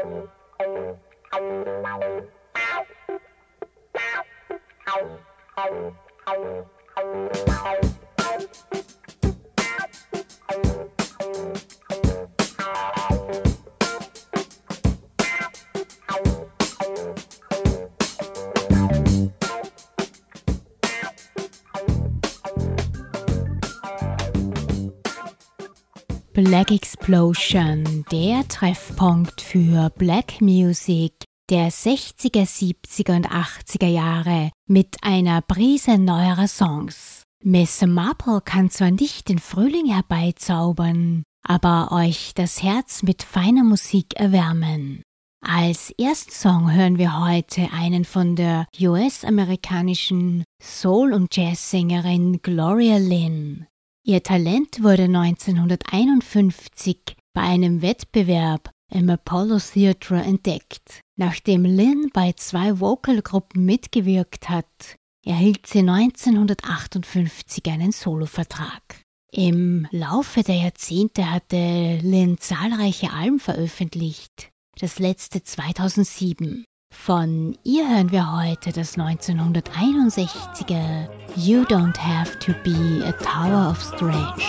Thank you. Black Explosion, der Treffpunkt für Black Music der 60er, 70er und 80er Jahre mit einer Prise neuerer Songs. Miss Marple kann zwar nicht den Frühling herbeizaubern, aber euch das Herz mit feiner Musik erwärmen. Als ersten Song hören wir heute einen von der US-amerikanischen Soul- und Jazzsängerin Gloria Lynn. Ihr Talent wurde 1951 bei einem Wettbewerb im Apollo Theatre entdeckt. Nachdem Lynn bei zwei Vocalgruppen mitgewirkt hat, erhielt sie 1958 einen Solovertrag. Im Laufe der Jahrzehnte hatte Lynn zahlreiche Alben veröffentlicht, das letzte 2007. Von ihr hören wir heute das 1961er You Don't Have to Be a Tower of Strange.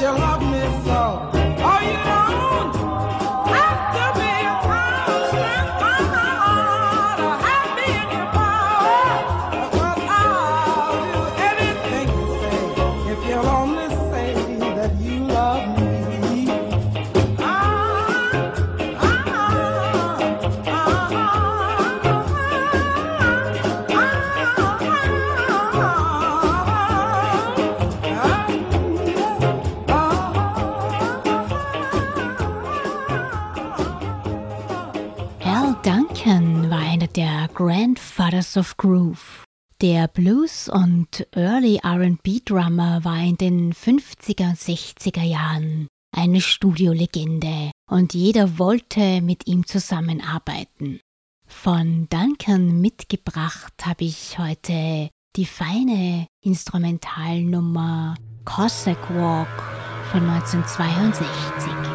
you love me so? Grandfathers of Groove. Der Blues- und Early RB-Drummer war in den 50er und 60er Jahren eine Studiolegende und jeder wollte mit ihm zusammenarbeiten. Von Duncan mitgebracht habe ich heute die feine Instrumentalnummer Cossack Walk von 1962.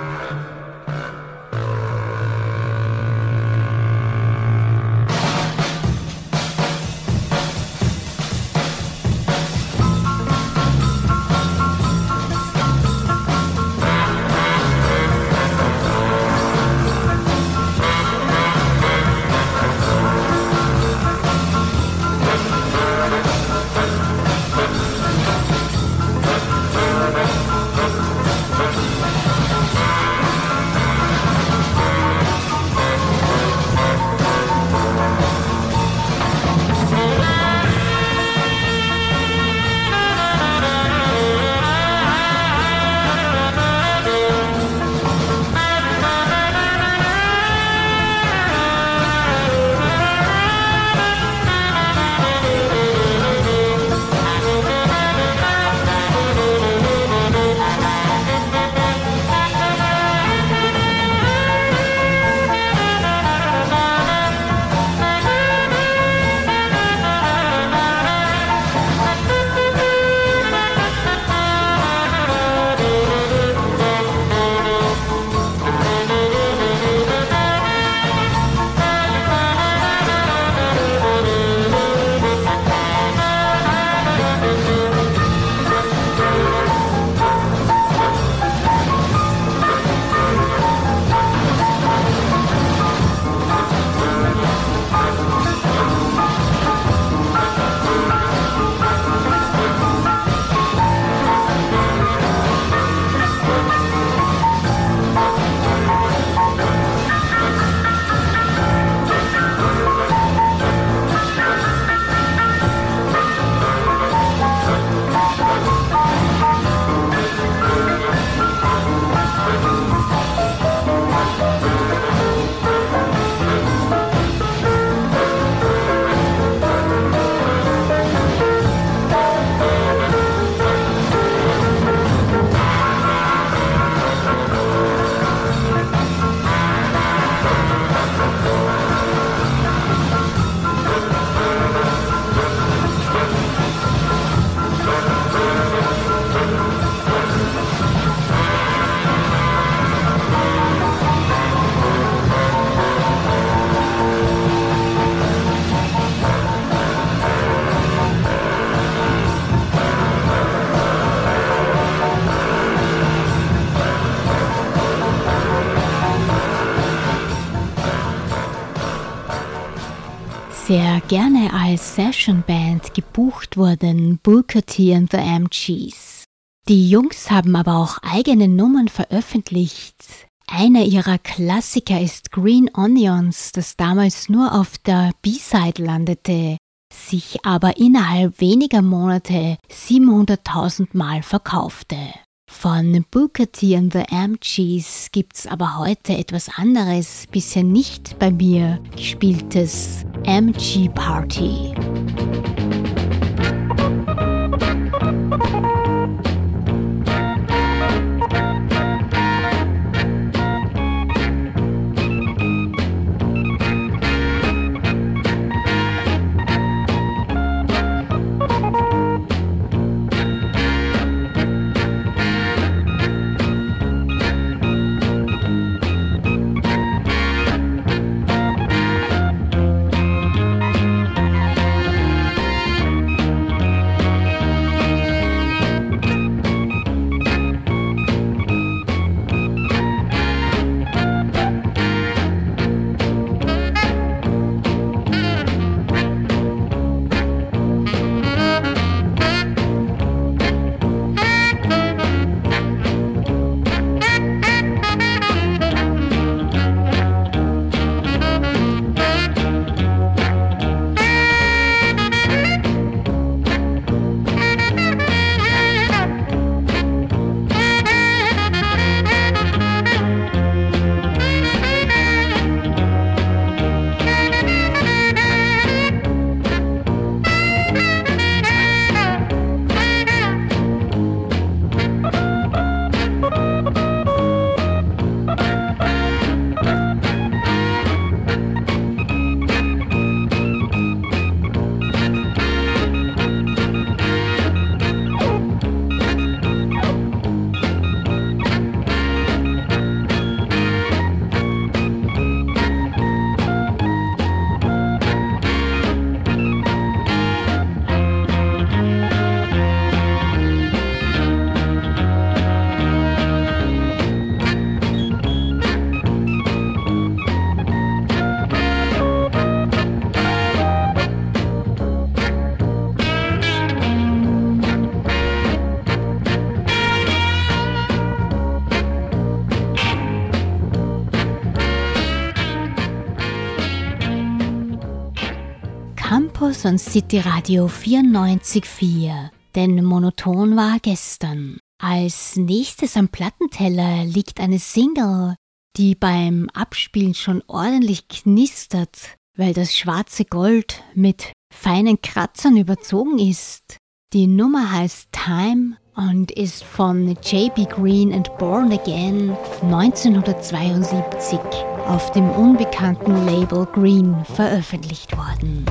sehr gerne als Session-Band gebucht wurden, Booker T and the MGs. Die Jungs haben aber auch eigene Nummern veröffentlicht. Einer ihrer Klassiker ist Green Onions, das damals nur auf der B-Side landete, sich aber innerhalb weniger Monate 700.000 Mal verkaufte. Von Booker T and the MGs gibt's aber heute etwas anderes, bisher nicht bei mir gespieltes MG Party. Von City Radio 94.4, denn monoton war gestern. Als nächstes am Plattenteller liegt eine Single, die beim Abspielen schon ordentlich knistert, weil das schwarze Gold mit feinen Kratzern überzogen ist. Die Nummer heißt Time und ist von JB Green and Born Again 1972 auf dem unbekannten Label Green veröffentlicht worden.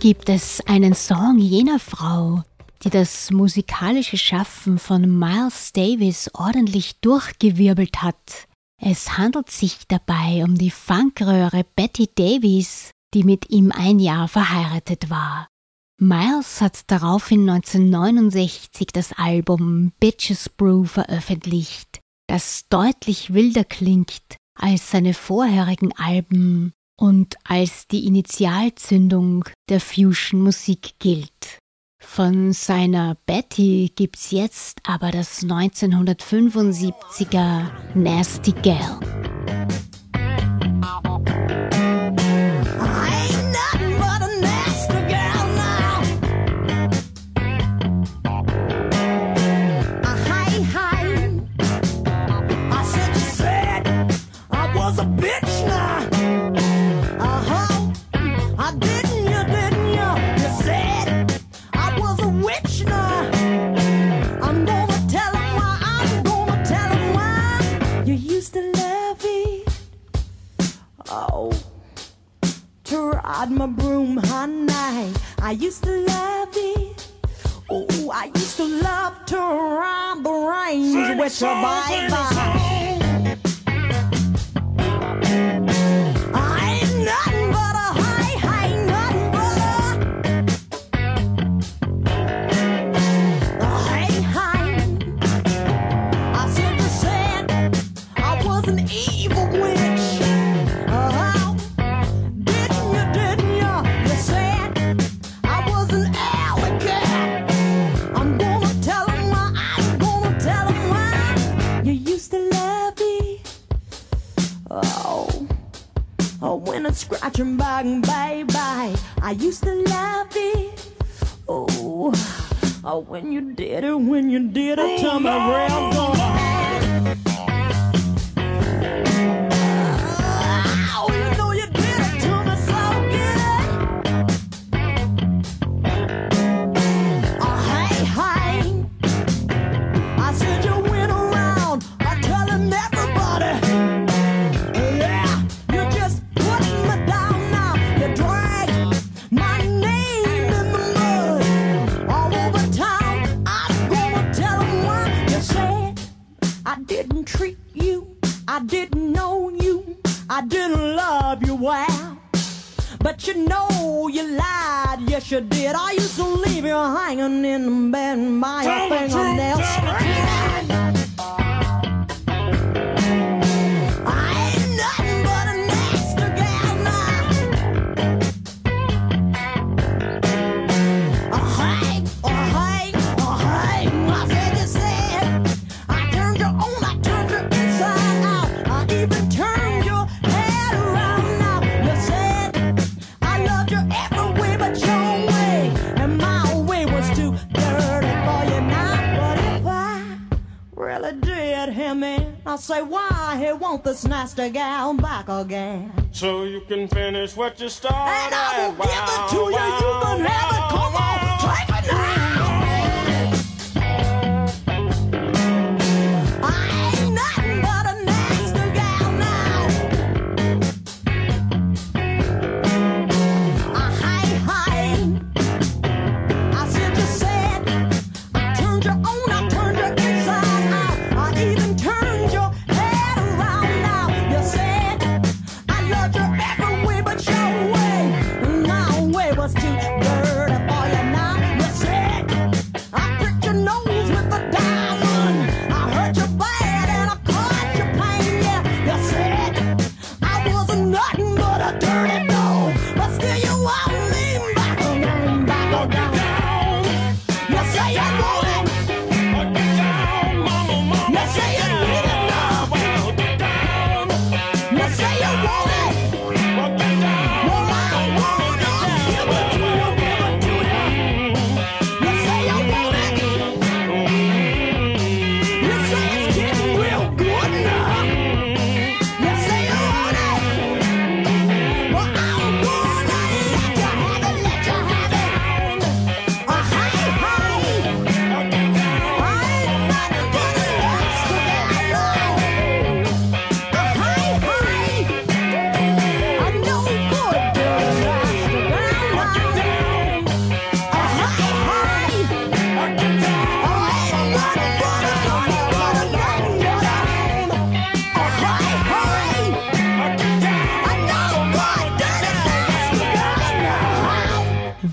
Gibt es einen Song jener Frau, die das musikalische Schaffen von Miles Davis ordentlich durchgewirbelt hat. Es handelt sich dabei um die Funkröhre Betty Davis, die mit ihm ein Jahr verheiratet war. Miles hat daraufhin 1969 das Album Bitches Brew veröffentlicht, das deutlich wilder klingt als seine vorherigen Alben und als die Initialzündung der Fusion-Musik gilt. Von seiner Betty gibt's jetzt aber das 1975er Nasty Gal. Oh. ride my broom honey. I used to love it. Oh, I used to love to ride the range with your baby. did him in? I say, why he want this nasty gal back again? So you can finish what you started. And I will wow, give it to wow, you. You can wow, have it. Come on, take it now.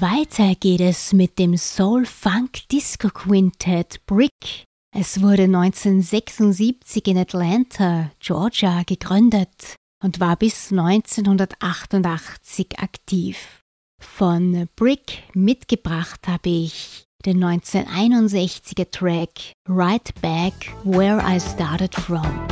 Weiter geht es mit dem Soul Funk Disco Quintet Brick. Es wurde 1976 in Atlanta, Georgia, gegründet und war bis 1988 aktiv. Von Brick mitgebracht habe ich den 1961er Track Right Back Where I Started From.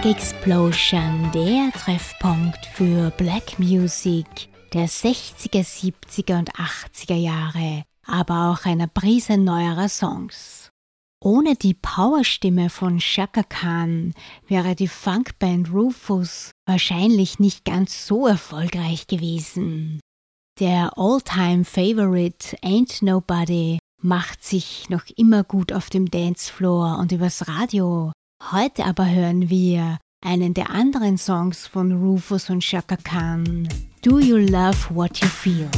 Black Explosion, der Treffpunkt für Black Music der 60er, 70er und 80er Jahre, aber auch einer Prise neuerer Songs. Ohne die Powerstimme von Shaka Khan wäre die Funkband Rufus wahrscheinlich nicht ganz so erfolgreich gewesen. Der All-Time Favorite Ain't Nobody macht sich noch immer gut auf dem Dancefloor und übers Radio. Heute aber hören wir einen der anderen Songs von Rufus und Shaka Khan. Do you love what you feel?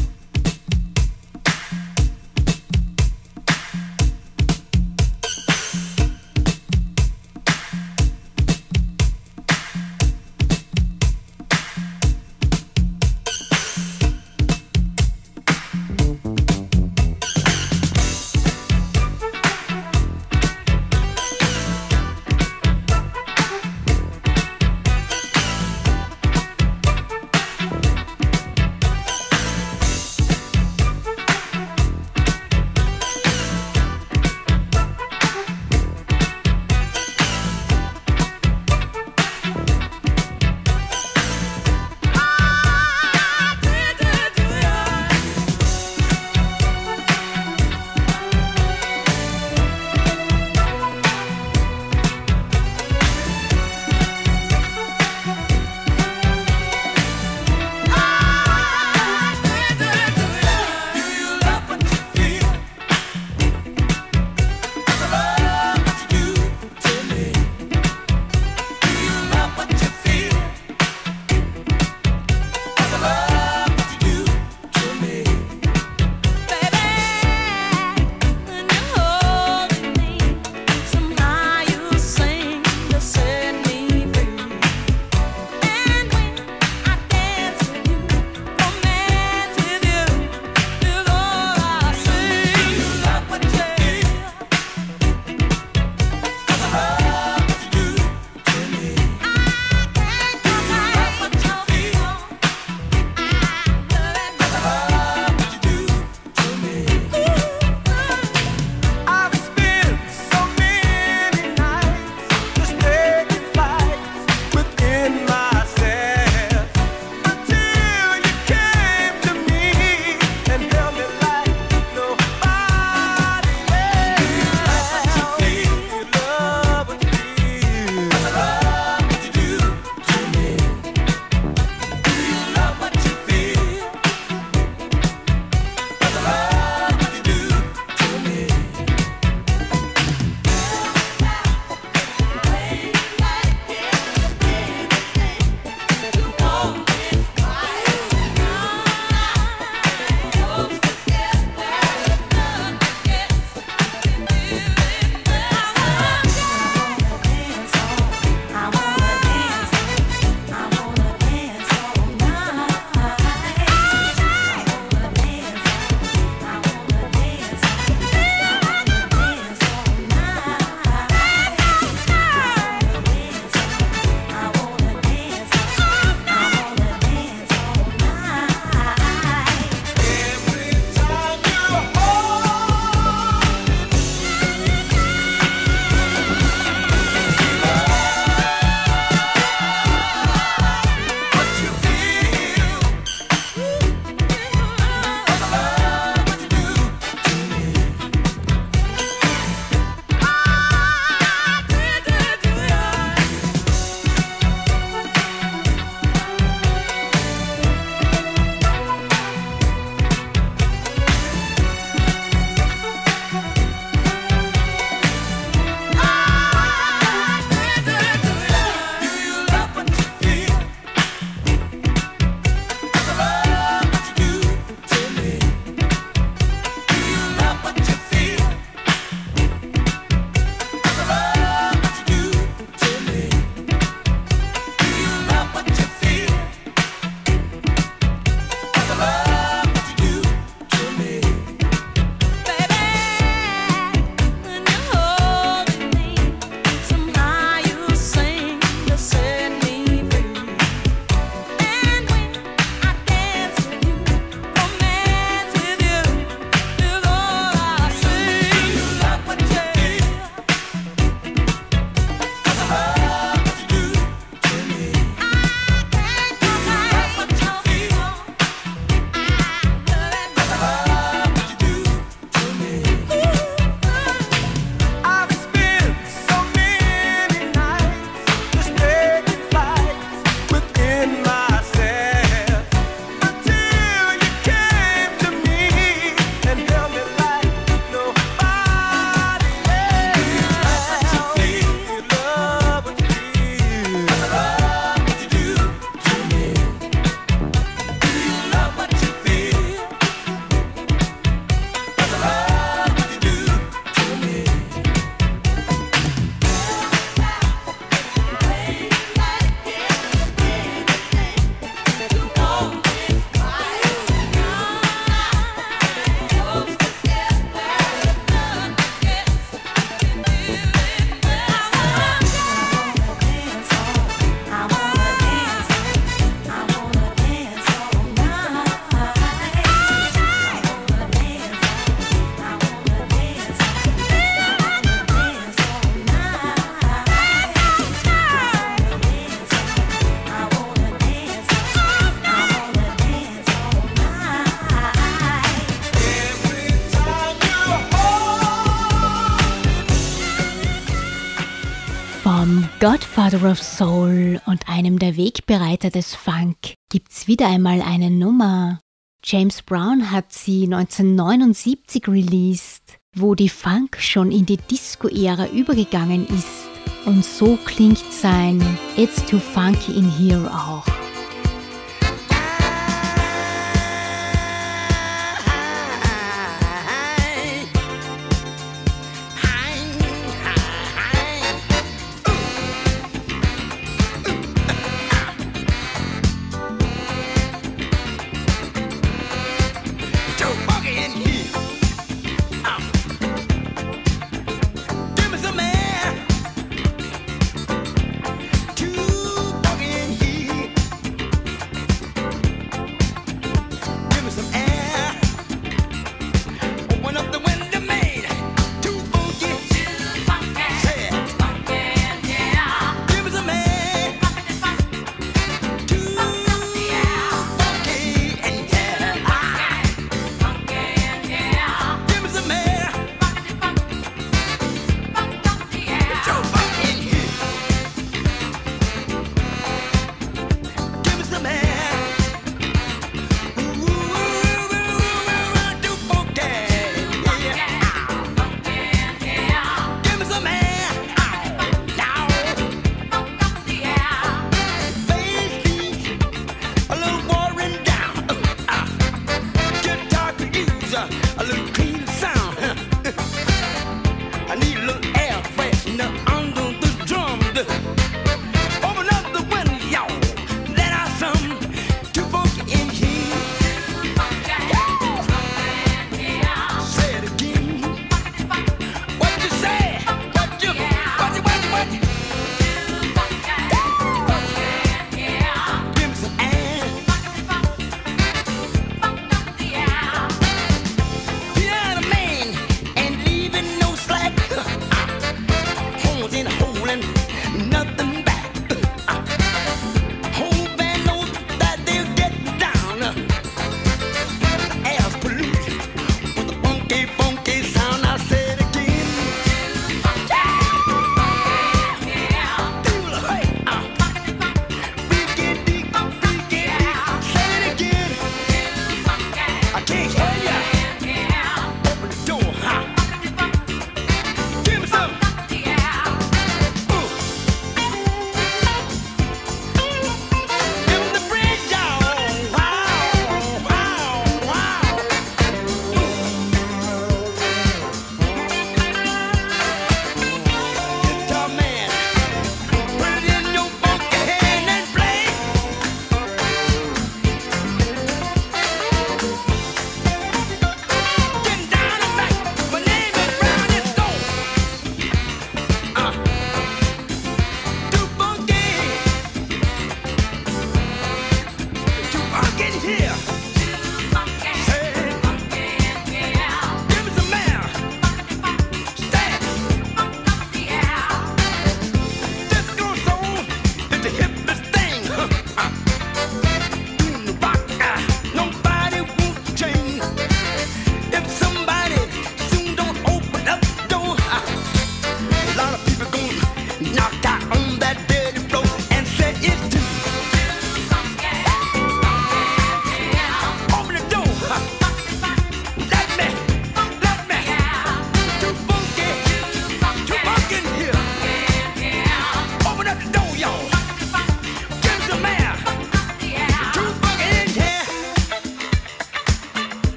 Godfather of Soul und einem der Wegbereiter des Funk gibt's wieder einmal eine Nummer. James Brown hat sie 1979 released, wo die Funk schon in die Disco-Ära übergegangen ist. Und so klingt sein It's Too Funky in Here auch.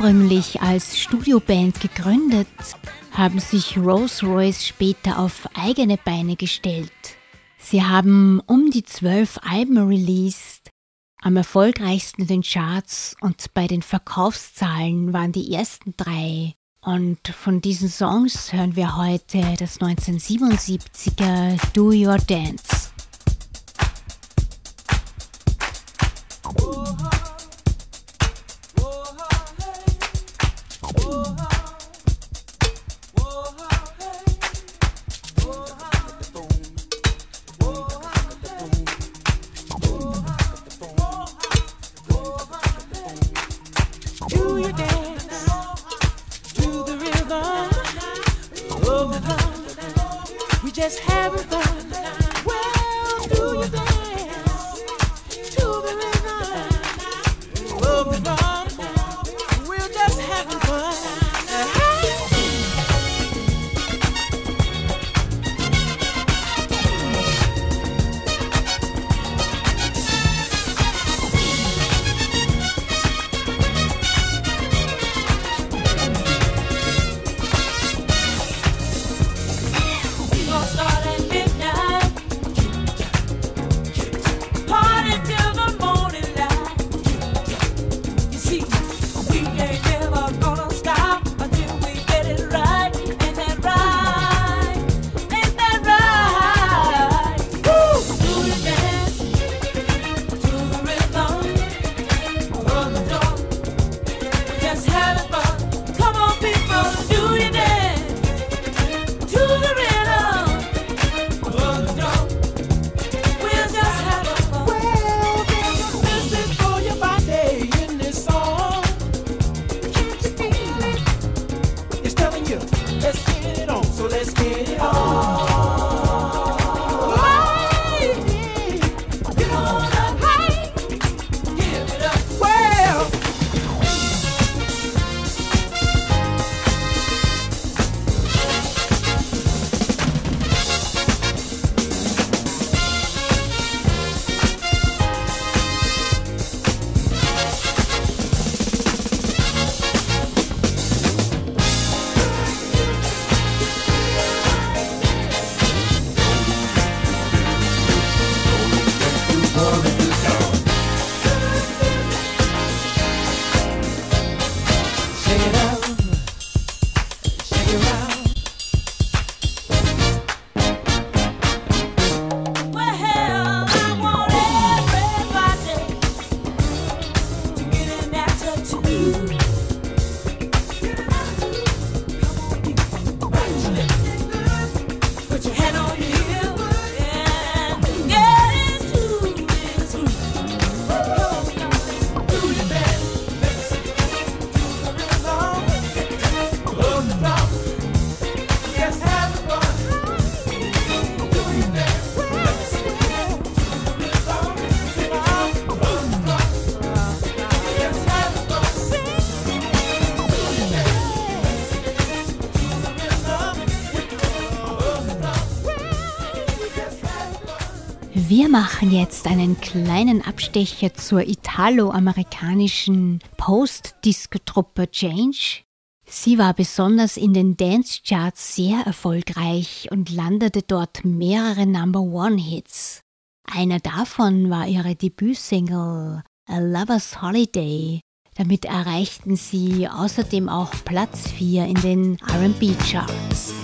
Ursprünglich als Studioband gegründet, haben sich Rolls-Royce später auf eigene Beine gestellt. Sie haben um die zwölf Alben released, am erfolgreichsten in den Charts und bei den Verkaufszahlen waren die ersten drei. Und von diesen Songs hören wir heute das 1977er Do Your Dance. Do machen jetzt einen kleinen Abstecher zur italo-amerikanischen Post-Disco-Truppe Change. Sie war besonders in den Dance-Charts sehr erfolgreich und landete dort mehrere Number-One-Hits. Einer davon war ihre Debütsingle A Lover's Holiday. Damit erreichten sie außerdem auch Platz 4 in den RB-Charts.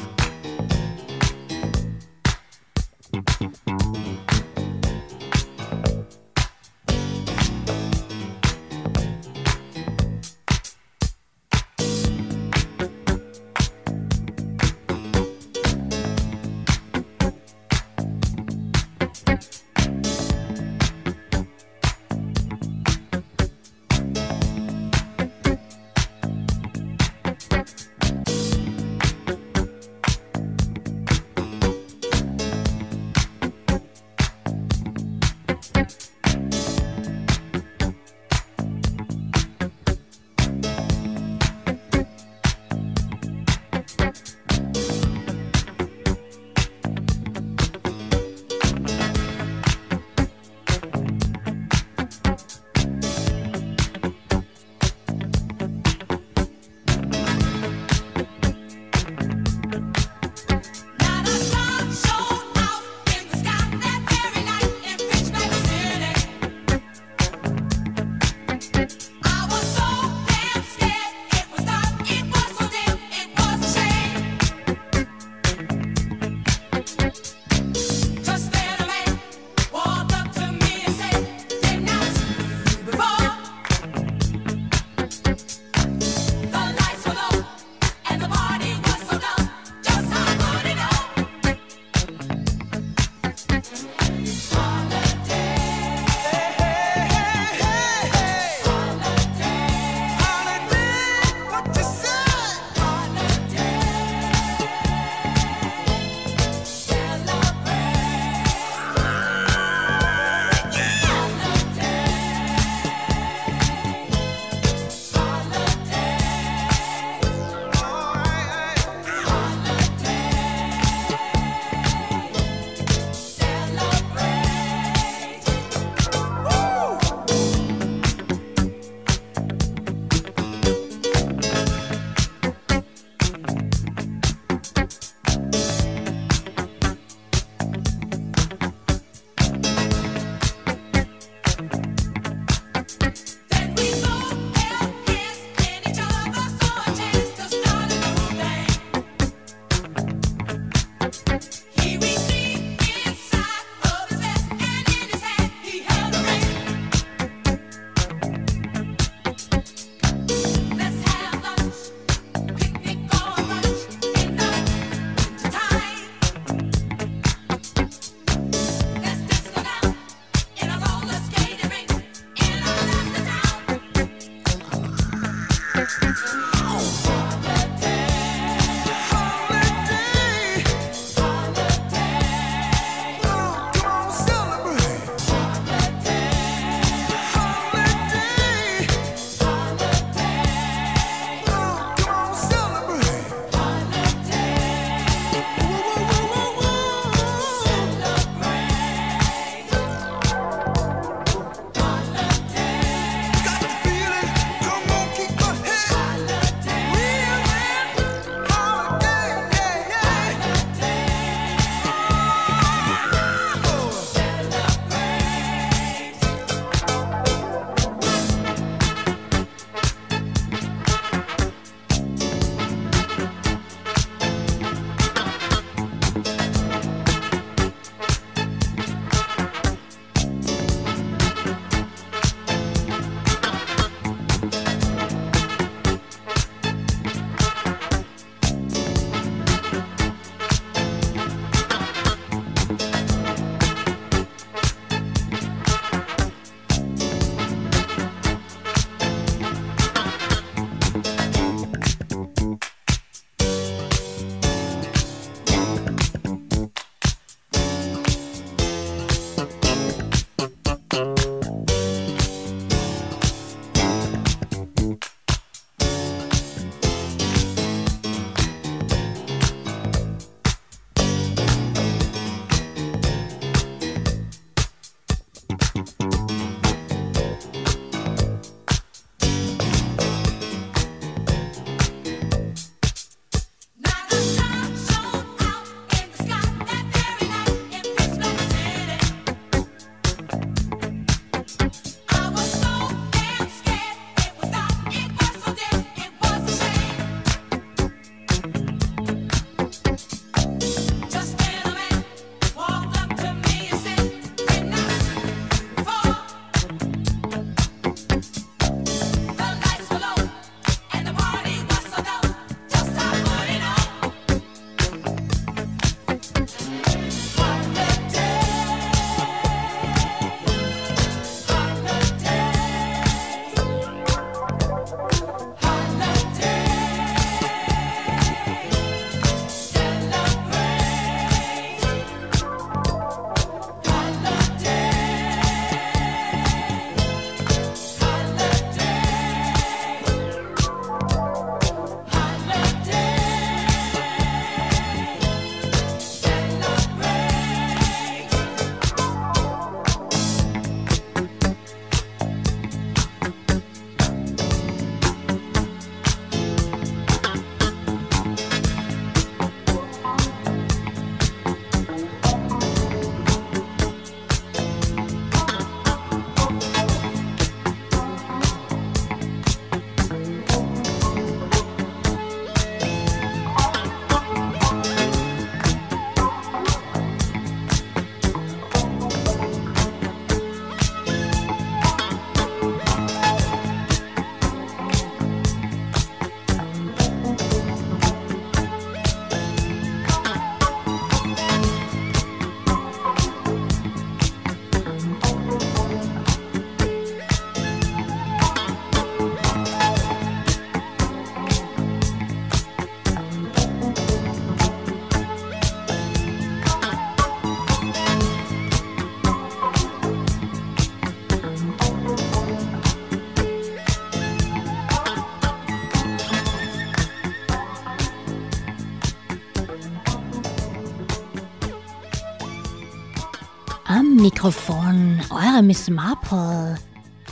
Mikrofon eure Miss Marple.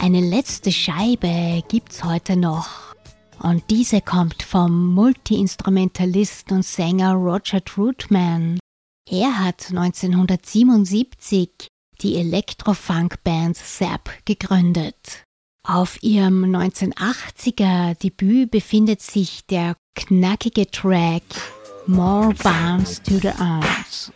Eine letzte Scheibe gibt's heute noch. Und diese kommt vom Multiinstrumentalist und Sänger Roger Troutman. Er hat 1977 die Elektrofunk-Band Zap gegründet. Auf ihrem 1980er Debüt befindet sich der knackige Track More Bounce to the Arms.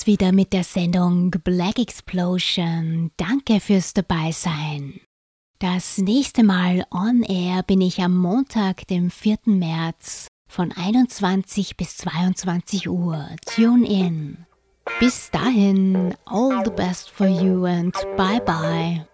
War's wieder mit der Sendung Black Explosion. Danke fürs Dabeisein. Das nächste Mal on air bin ich am Montag, dem 4. März von 21 bis 22 Uhr. Tune in. Bis dahin, all the best for you and bye bye.